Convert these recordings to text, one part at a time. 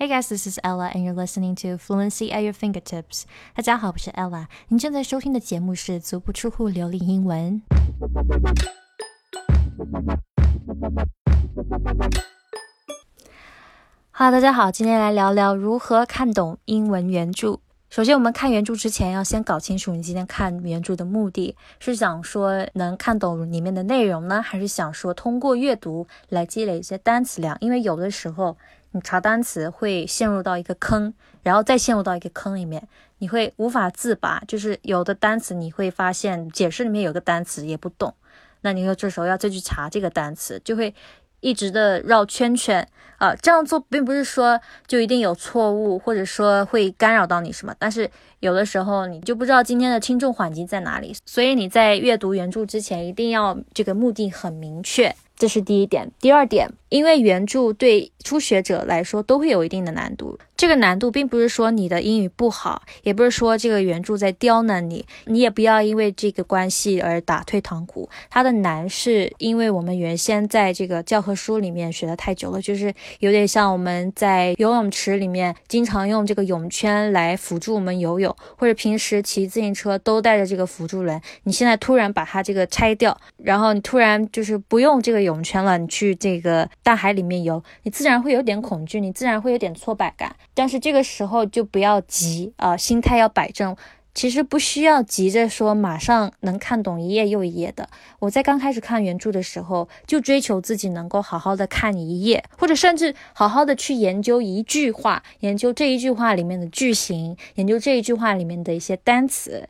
Hey guys, this is Ella, and you're listening to Fluency at Your Fingertips. 大家好，我是 Ella。您正在收听的节目是《足不出户流利英文》。好，大家好，今天来聊聊如何看懂英文原著。首先，我们看原著之前，要先搞清楚你今天看原著的目的是想说能看懂里面的内容呢，还是想说通过阅读来积累一些单词量？因为有的时候。你查单词会陷入到一个坑，然后再陷入到一个坑里面，你会无法自拔。就是有的单词你会发现解释里面有个单词也不懂，那你说这时候要再去查这个单词，就会一直的绕圈圈啊。这样做并不是说就一定有错误，或者说会干扰到你什么，但是有的时候你就不知道今天的轻重缓急在哪里。所以你在阅读原著之前，一定要这个目的很明确。这是第一点，第二点，因为原著对初学者来说都会有一定的难度。这个难度并不是说你的英语不好，也不是说这个原著在刁难你，你也不要因为这个关系而打退堂鼓。它的难是因为我们原先在这个教科书里面学的太久了，就是有点像我们在游泳池里面经常用这个泳圈来辅助我们游泳，或者平时骑自行车都带着这个辅助轮。你现在突然把它这个拆掉，然后你突然就是不用这个。泳圈了，你去这个大海里面游，你自然会有点恐惧，你自然会有点挫败感。但是这个时候就不要急啊，心态要摆正。其实不需要急着说马上能看懂一页又一页的。我在刚开始看原著的时候，就追求自己能够好好的看一页，或者甚至好好的去研究一句话，研究这一句话里面的句型，研究这一句话里面的一些单词，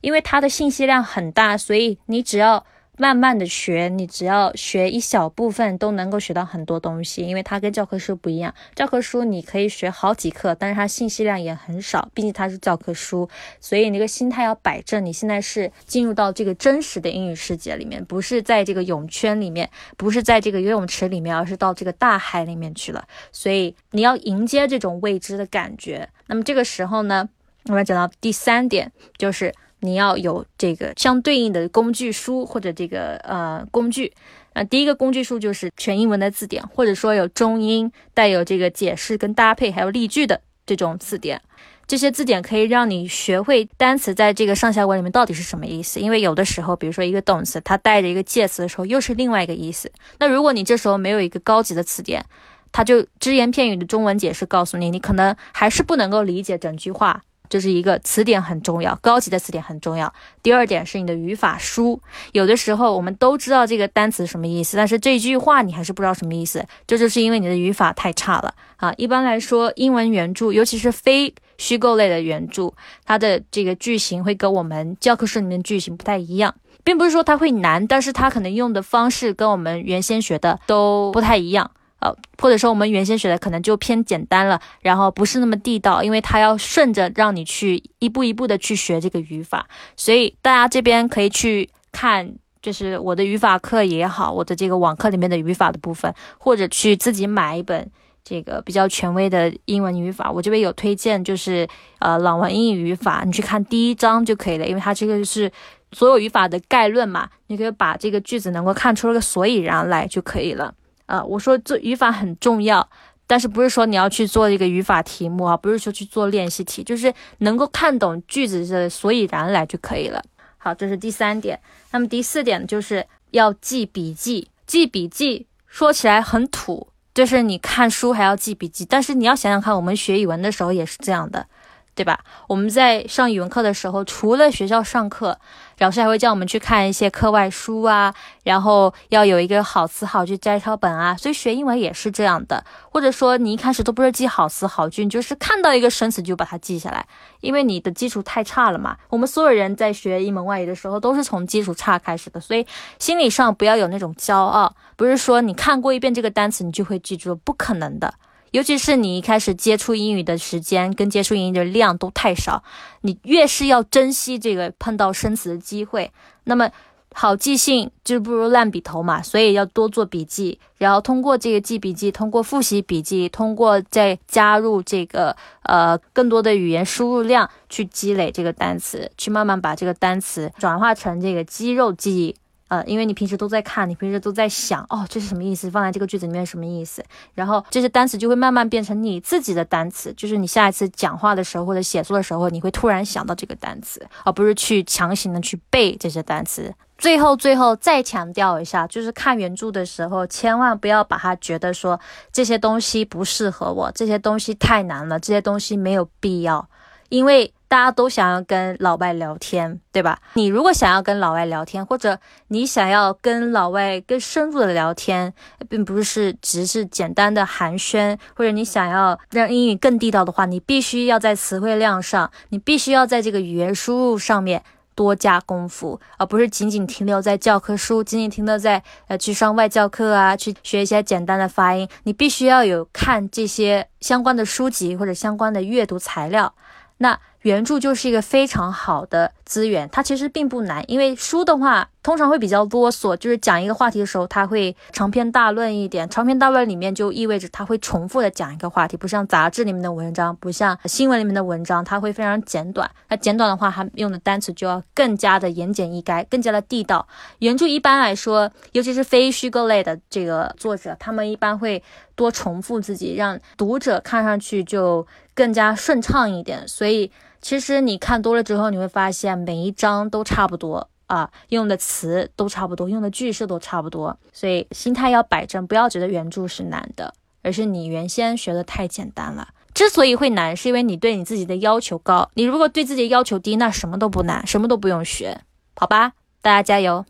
因为它的信息量很大，所以你只要。慢慢的学，你只要学一小部分，都能够学到很多东西。因为它跟教科书不一样，教科书你可以学好几课，但是它信息量也很少，毕竟它是教科书。所以那个心态要摆正，你现在是进入到这个真实的英语世界里面，不是在这个泳圈里面，不是在这个游泳池里面，而是到这个大海里面去了。所以你要迎接这种未知的感觉。那么这个时候呢，我们讲到第三点，就是。你要有这个相对应的工具书或者这个呃工具，那第一个工具书就是全英文的字典，或者说有中英带有这个解释跟搭配还有例句的这种字典。这些字典可以让你学会单词在这个上下文里面到底是什么意思。因为有的时候，比如说一个动词它带着一个介词的时候，又是另外一个意思。那如果你这时候没有一个高级的词典，它就只言片语的中文解释告诉你，你可能还是不能够理解整句话。这是一个词典很重要，高级的词典很重要。第二点是你的语法书，有的时候我们都知道这个单词什么意思，但是这句话你还是不知道什么意思，这就是因为你的语法太差了啊。一般来说，英文原著，尤其是非虚构类的原著，它的这个句型会跟我们教科书里面句型不太一样，并不是说它会难，但是它可能用的方式跟我们原先学的都不太一样。呃，或者说我们原先学的可能就偏简单了，然后不是那么地道，因为它要顺着让你去一步一步的去学这个语法，所以大家这边可以去看，就是我的语法课也好，我的这个网课里面的语法的部分，或者去自己买一本这个比较权威的英文语法，我这边有推荐，就是呃朗文英语语法，你去看第一章就可以了，因为它这个是所有语法的概论嘛，你可以把这个句子能够看出个所以然来就可以了。啊，我说做语法很重要，但是不是说你要去做一个语法题目啊？不是说去做练习题，就是能够看懂句子的所以然来就可以了。好，这是第三点。那么第四点就是要记笔记。记笔记说起来很土，就是你看书还要记笔记，但是你要想想看，我们学语文的时候也是这样的。对吧？我们在上语文课的时候，除了学校上课，老师还会叫我们去看一些课外书啊，然后要有一个好词好句摘抄本啊。所以学英文也是这样的，或者说你一开始都不是记好词好句，你就是看到一个生词就把它记下来，因为你的基础太差了嘛。我们所有人在学一门外语的时候都是从基础差开始的，所以心理上不要有那种骄傲，不是说你看过一遍这个单词你就会记住，不可能的。尤其是你一开始接触英语的时间跟接触英语的量都太少，你越是要珍惜这个碰到生词的机会，那么好记性就不如烂笔头嘛。所以要多做笔记，然后通过这个记笔记，通过复习笔记，通过再加入这个呃更多的语言输入量去积累这个单词，去慢慢把这个单词转化成这个肌肉记忆呃，因为你平时都在看，你平时都在想，哦，这是什么意思？放在这个句子里面什么意思？然后这些单词就会慢慢变成你自己的单词，就是你下一次讲话的时候或者写作的时候，你会突然想到这个单词，而不是去强行的去背这些单词。最后，最后再强调一下，就是看原著的时候，千万不要把它觉得说这些东西不适合我，这些东西太难了，这些东西没有必要，因为大家都想要跟老外聊天，对吧？你如果想要跟老外聊天，或者你想要跟老外更深入的聊天，并不是只是简单的寒暄，或者你想要让英语更地道的话，你必须要在词汇量上，你必须要在这个语言输入上面。多加功夫，而不是仅仅停留在教科书，仅仅停留在呃去上外教课啊，去学一些简单的发音。你必须要有看这些相关的书籍或者相关的阅读材料。那原著就是一个非常好的资源，它其实并不难，因为书的话通常会比较啰嗦，就是讲一个话题的时候，它会长篇大论一点。长篇大论里面就意味着它会重复的讲一个话题，不像杂志里面的文章，不像新闻里面的文章，它会非常简短。那简短的话，它用的单词就要更加的言简意赅，更加的地道。原著一般来说，尤其是非虚构类的这个作者，他们一般会多重复自己，让读者看上去就更加顺畅一点。所以。其实你看多了之后，你会发现每一章都差不多啊，用的词都差不多，用的句式都差不多。所以心态要摆正，不要觉得原著是难的，而是你原先学的太简单了。之所以会难，是因为你对你自己的要求高。你如果对自己要求低，那什么都不难，什么都不用学，好吧？大家加油！